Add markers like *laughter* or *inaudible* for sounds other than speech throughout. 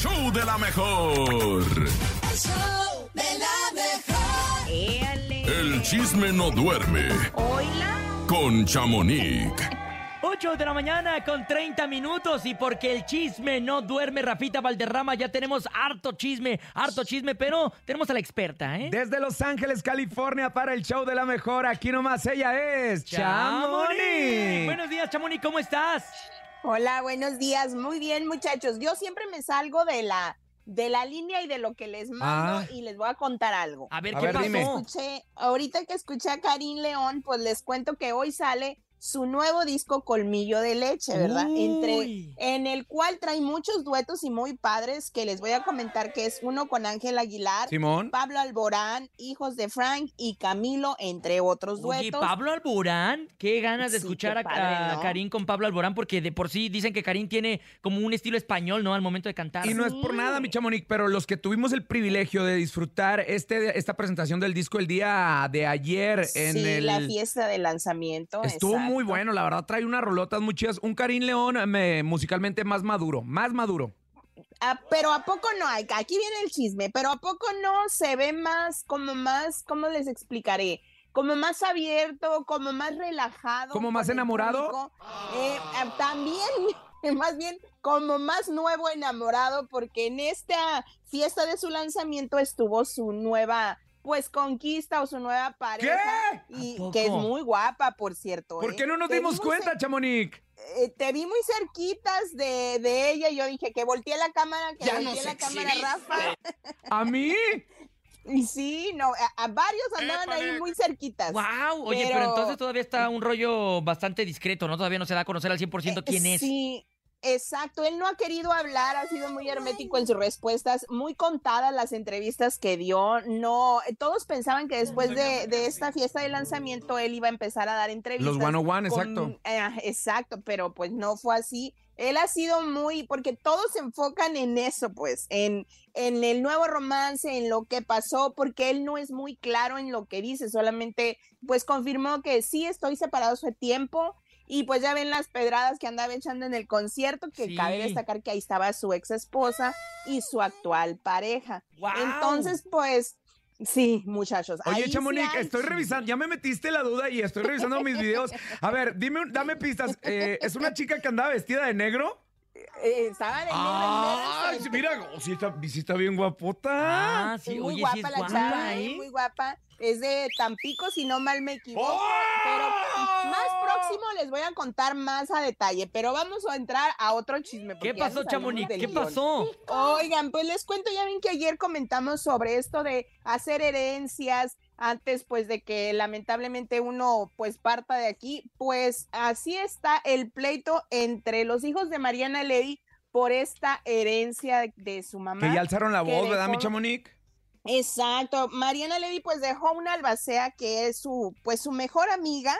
show de la mejor. El show de la mejor. Éale. El chisme no duerme Oila. con Chamonix. 8 de la mañana con 30 minutos y porque el chisme no duerme, Rafita Valderrama, ya tenemos harto chisme, harto chisme, pero tenemos a la experta, ¿eh? Desde Los Ángeles, California, para el show de la mejor. Aquí nomás ella es Chamonix. Buenos días, Chamonix, ¿cómo estás? Hola, buenos días. Muy bien, muchachos. Yo siempre me salgo de la de la línea y de lo que les mando Ah. y les voy a contar algo. A ver, A ¿qué ver, pasó? Escuché, ahorita que escuché a Karim León, pues les cuento que hoy sale su nuevo disco Colmillo de Leche, ¿verdad? Uy. Entre en el cual trae muchos duetos y muy padres que les voy a comentar que es uno con Ángel Aguilar, Simón. Pablo Alborán, hijos de Frank y Camilo, entre otros Oye, duetos. Pablo Alborán, qué ganas de Sí, escuchar a, ¿no? Karim con Pablo Alborán, porque de por sí dicen que Karim tiene como un estilo español, ¿no? Al momento de cantar. Y no es por nada, mi Chamonix, pero los que tuvimos el privilegio de disfrutar este, esta presentación del disco el día de ayer en sí, el... la fiesta de lanzamiento. Estuvo muy bueno, la verdad trae unas rolotas muy chidas. Un Karim León me- musicalmente más maduro, más maduro. Ah, pero a poco no, aquí viene el chisme, pero a poco no se ve más, como más, ¿cómo les explicaré? Como más abierto, como más relajado. ¿Como más enamorado? Eh, ah, también, *laughs* más bien, como más nuevo enamorado, porque en esta fiesta de su lanzamiento estuvo su nueva, pues, conquista o su nueva pareja. Y ¿A que es muy guapa, por cierto. ¿Por ¿eh? qué no nos Te dimos cuenta, Chamonix? eh, te vi muy cerquitas de, de ella y yo dije que volteé la cámara, que volteé la cámara, Rafa. *laughs* ¿A mí? *laughs* Y sí, no, a, a varios andaban ahí muy cerquitas. ¡Wow! Oye, pero... Pero- entonces todavía está un rollo bastante discreto, ¿no? Todavía no se da a conocer al 100% quién Eh, es. Sí, exacto. Él no ha querido hablar, ha sido muy hermético en sus respuestas, muy contadas las entrevistas que dio. No, todos pensaban que después de, de esta fiesta de lanzamiento él iba a empezar a dar entrevistas. Los one on one, con- exacto. eh, exacto, pero pues no fue así. Él ha sido muy, porque todos se enfocan en eso, pues, en, en el nuevo romance, en lo que pasó, porque él no es muy claro en lo que dice, solamente pues confirmó que sí estoy separado hace tiempo y pues ya ven las pedradas que andaba echando en el concierto, que Sí. cabe destacar que ahí estaba su ex esposa y su actual pareja. Entonces, pues, sí, muchachos. Oye, sí Chamonix, hay estoy revisando, ya me metiste la duda y estoy revisando mis videos. *laughs* A ver, dime, dame pistas. Eh, ¿Es una chica que andaba vestida de negro? Eh, estaba de negro en ¡Ay, medio, sí, mira! oh, sí, está, sí está bien guapota. Ah, sí, Es muy oye, guapa sí es la guapa, chava, ¿eh? muy guapa. Es de Tampico, si no mal me equivoco. ¡Oh! Pero más próximo les voy a contar más a detalle. Pero vamos a entrar a otro chisme. ¿Qué pasó, Chamonix? ¿Qué guion. pasó? Oigan, pues les cuento, ya ven que ayer comentamos sobre esto de hacer herencias antes pues de que lamentablemente uno pues parta de aquí, pues así está el pleito entre los hijos de Mariana Levy por esta herencia de, su mamá. Que ya alzaron la voz, ¿verdad, mi Chamonix? Exacto. Mariana Levy pues dejó una albacea que es su pues su mejor amiga,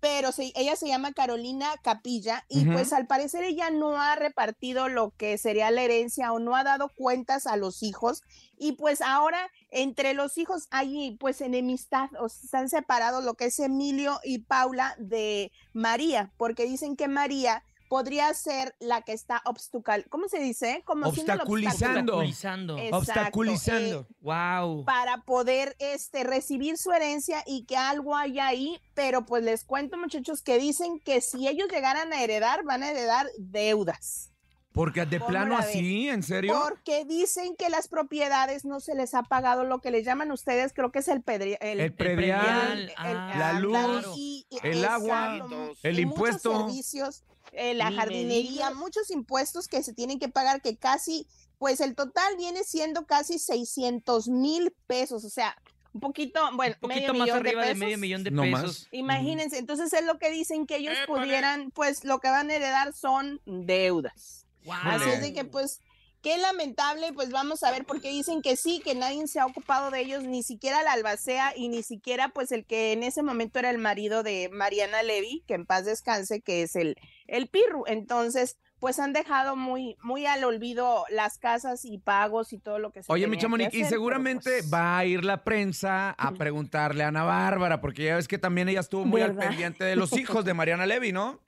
pero se- ella se llama Carolina Capilla y pues al parecer ella no ha repartido lo que sería la herencia o no ha dado cuentas a los hijos y pues ahora entre los hijos hay pues enemistad o se han separado lo que es Emilio y Paula de María, porque dicen que María podría ser la que está obstacal, ¿cómo se dice? Como Obstaculizando. Obstaculizando. Exacto, Obstaculizando. eh, ¡Wow! para poder este recibir su herencia y que algo haya ahí, pero pues les cuento muchachos que dicen que si ellos llegaran a heredar, van a heredar deudas. Porque de ¿Cómo plano así, ¿en serio? Porque dicen que las propiedades no se les ha pagado lo que le llaman ustedes, creo que es el pedri- El predial, el- ah, la luz, y- y- el agua, el impuesto. Muchos servicios, eh, la jardinería, muchos impuestos que se tienen que pagar, que casi, pues el total viene siendo casi 600 mil pesos, o sea, un poquito, bueno, Un medio poquito más millón arriba de, pesos. medio millón de No más. pesos. Imagínense, entonces es lo que dicen que ellos pudieran, pues lo que van a heredar son deudas. Así es de que pues qué lamentable, pues vamos a ver porque dicen que sí, que nadie se ha ocupado de ellos, ni siquiera la albacea y ni siquiera pues el que en ese momento era el marido de Mariana Levy, que en paz descanse, que es el, el Pirru. Entonces, pues han dejado muy, muy al olvido las casas y pagos y todo lo que se Oye, mi tenía que Chamonix, y seguramente pues, va a ir la prensa a preguntarle a Ana Bárbara, porque ya ves que también ella estuvo muy al pendiente de los hijos de Mariana Levy, ¿no?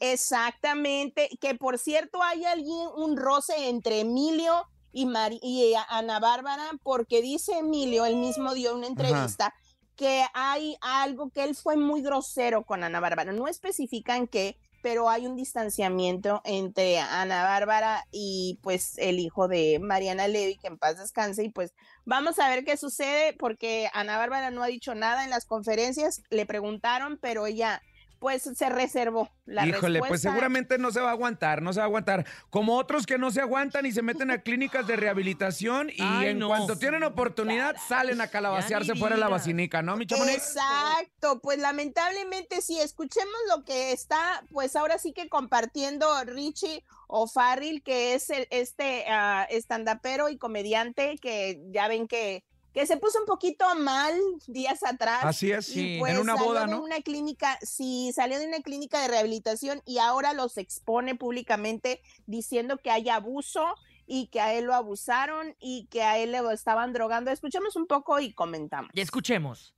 Exactamente, que por cierto hay alguien, un roce entre Emilio y Ana Bárbara, porque dice Emilio, él mismo dio una entrevista, que hay algo que él fue muy grosero con Ana Bárbara. No especifican qué, pero hay un distanciamiento entre Ana Bárbara y pues el hijo de Mariana Levy, que en paz descanse, y pues vamos a ver qué sucede, porque Ana Bárbara no ha dicho nada en las conferencias, le preguntaron, pero ella pues se reservó la Híjole, pues respuesta. seguramente no se va a aguantar, no se va a aguantar. Como otros que no se aguantan y se meten a clínicas de rehabilitación y Ay, en no. cuanto tienen oportunidad salen a calabacearse fuera de la vacinica, ¿no, mi chamonix? Exacto, pues lamentablemente sí, escuchemos lo que está, pues ahora sí que compartiendo Richie O'Farrill, que es el, este ah, estandapero y comediante que ya ven que, que se puso un poquito mal días atrás. Así es, sí, pues, en una salió boda, de ¿no? una clínica, sí, salió de una clínica de rehabilitación y ahora los expone públicamente diciendo que hay abuso y que a él lo abusaron y que a él le estaban drogando. Escuchemos un poco y comentamos. Y escuchemos.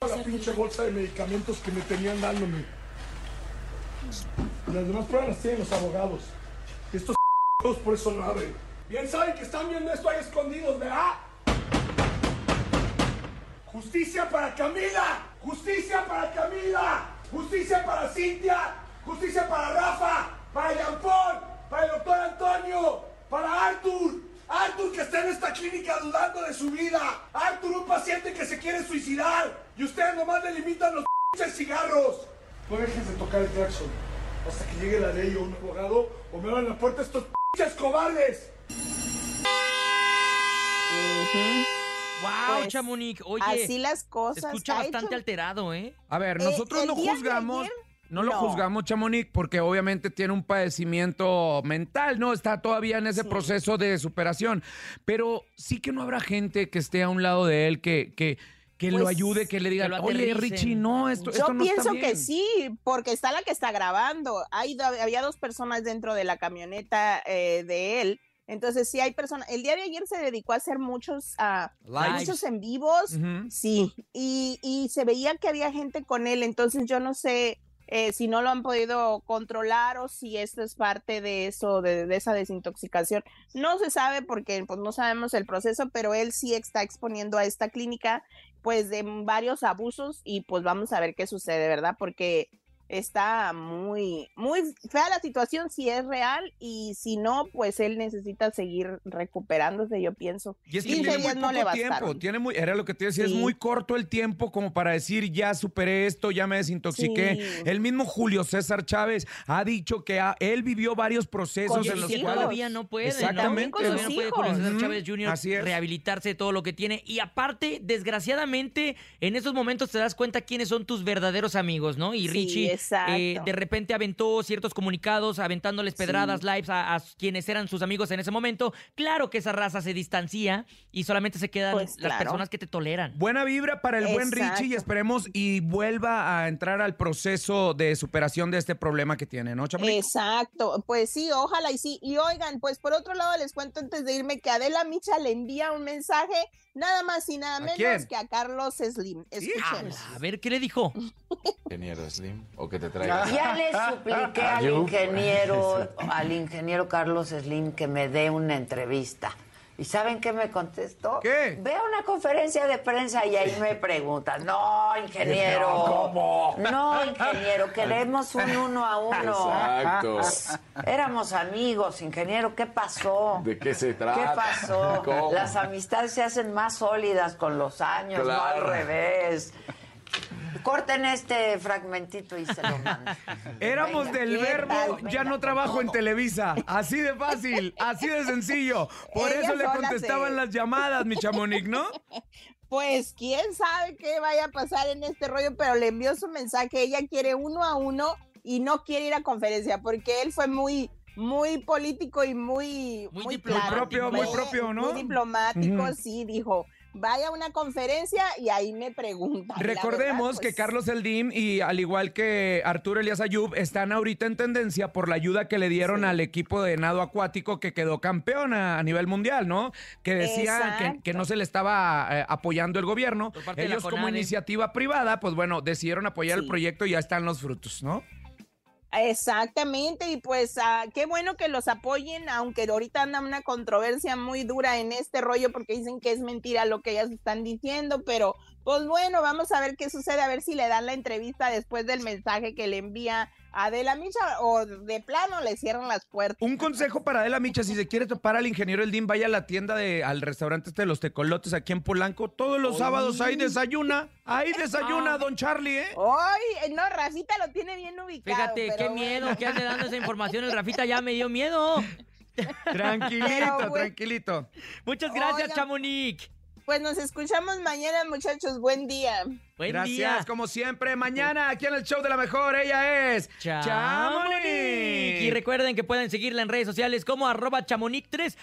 la pinche bolsa de medicamentos que me tenían dándome. Las demás pruebas las tienen los abogados. Estos *laughs* por eso no abren. Bien saben que están viendo esto ahí escondidos, ¿verdad? Justicia para Camila, justicia para Camila, justicia para Cintia, justicia para Rafa, para Jean Paul, para el doctor Antonio, para Arthur. Arthur que está en esta clínica dudando de su vida. Arthur, un paciente que se quiere suicidar. Y ustedes nomás le limitan los pinches cigarros. No dejes de tocar el claxon hasta que llegue la ley o un abogado o me abran la puerta estos pinches cobardes. ¡Wow, Pues, Chamonix! Oye, Así las se cosas. escucha ha bastante hecho- alterado, ¿eh? A ver, Eh, nosotros el no juzgamos, ayer, no lo no. juzgamos, Chamonix, porque obviamente tiene un padecimiento mental, ¿no? Está todavía en ese Sí. proceso de superación. Pero sí que no habrá gente que esté a un lado de él que, que, que lo Pues, ayude, que le diga, lo oye, aterricen". Richie, no, esto, Yo esto no pienso está que bien". sí, porque está la que está grabando. Hay, había dos personas dentro de la camioneta eh, de él. Entonces, sí hay personas. El día de ayer se dedicó a hacer muchos, Lives. muchos en vivos. Sí, y, y se veía que había gente con él. Entonces, yo no sé eh, si no lo han podido controlar o si esto es parte de eso, de, de esa desintoxicación. No se sabe porque pues, no sabemos el proceso, pero él sí está exponiendo a esta clínica pues de varios abusos y pues vamos a ver qué sucede, ¿verdad? Porque está muy, muy fea la situación si es real y si no, pues él necesita seguir recuperándose, yo pienso. Y es que 15 tiene muy días no le poco tiempo, tiene muy, era lo que te decía, es muy corto el tiempo como para decir ya superé esto, ya me desintoxiqué. Sí. El mismo Julio César Chávez ha dicho que ha- él vivió varios procesos Con en los cuales todavía no puede, Exactamente. ¿no? Todavía no puede Julio César. Chávez Jr. Así es. rehabilitarse de todo lo que tiene. Y aparte, desgraciadamente, en esos momentos te das cuenta quiénes son tus verdaderos amigos, ¿no? Y Sí, Richie exacto. eh, de repente aventó ciertos comunicados, aventándoles pedradas, lives a, a quienes eran sus amigos en ese momento. Claro que esa raza se distancia y solamente se quedan Pues, las claro. personas que te toleran. Buena vibra para el buen. Richie y esperemos y vuelva a entrar al proceso de superación de este problema que tiene, ¿no, Chamonix? Exacto, pues sí, ojalá y sí. Y oigan, pues por otro lado les cuento antes de irme que Adela Micha le envía un mensaje nada más y nada ¿A menos quién? que a Carlos Slim. Escuchemos. A ver, ¿qué le dijo? *laughs* ingeniero Slim o que te traiga. Ya le *laughs* supliqué al ingeniero, *laughs* al ingeniero Carlos Slim que me dé una entrevista. ¿Y saben qué me contestó? ¿Qué? Ve a una conferencia de prensa y ahí me preguntan, no, ingeniero. ¿Cómo? No, ingeniero, queremos un uno a uno. Exacto. Éramos amigos, ingeniero, ¿qué pasó? ¿De qué se trata? ¿Qué pasó? ¿Cómo? Las amistades se hacen más sólidas con los años, no al revés. Corten este fragmentito y se lo mando. *laughs* Éramos Venga, del ¿qué verbo, ya no trabajo en. Televisa. Así de fácil, *laughs* así de sencillo. Por Ella eso le contestaban las llamadas, mi Chamonix, ¿no? *laughs* Pues quién sabe qué vaya a pasar en este rollo, pero le envió su mensaje. Ella quiere uno a uno y no quiere ir a conferencia porque él fue muy muy político y muy Muy muy, diplomático. propio, muy propio, ¿no? Muy diplomático, sí, dijo, vaya a una conferencia y ahí me preguntan. Recordemos verdad, que pues, Carlos Eldim y al igual que Arturo Elías Ayub están ahorita en tendencia por la ayuda que le dieron Sí. al equipo de nado acuático que quedó campeón a, a nivel mundial, ¿no? Que decía que, no se le estaba eh, apoyando el gobierno. Ellos como iniciativa privada, pues bueno, decidieron apoyar el proyecto y ya están los frutos, ¿no? Exactamente, y pues ah, qué bueno que los apoyen, aunque ahorita anda una controversia muy dura en este rollo porque dicen que es mentira lo que ellas están diciendo, pero pues bueno, vamos a ver qué sucede, a ver si le dan la entrevista después del mensaje que le envía Adela Micha o de plano le cierran las puertas. Un consejo para Adela Micha, si se quiere topar al ingeniero El Dim, vaya a la tienda de, al restaurante este de los tecolotes aquí en Polanco. Todos los sábados ahí desayuna, ahí desayuna, don Charlie, ¿eh? Ay, no, Rafita lo tiene bien ubicado. Fíjate, qué bueno. miedo que ande dando esa información. El Rafita ya me dio miedo. *laughs* Tranquilito, tranquilito. Muchas gracias, Oigan. Chamonix. Pues nos escuchamos mañana, muchachos. Buen día. Buen Gracias, día. como siempre. Mañana aquí en el show de la mejor, ella es Chamonix. Y recuerden que pueden seguirla en redes sociales como arroba chamonix3